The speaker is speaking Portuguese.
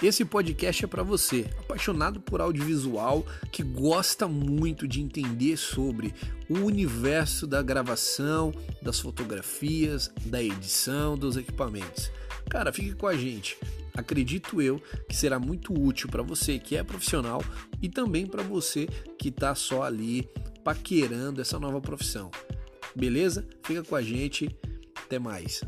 Esse podcast é para você, apaixonado por audiovisual, que gosta muito de entender sobre o universo da gravação, das fotografias, da edição, dos equipamentos. Cara, fique com a gente. Acredito eu que será muito útil para você que é profissional e também para você que está só ali paquerando essa nova profissão. Beleza? Fica com a gente. Até mais.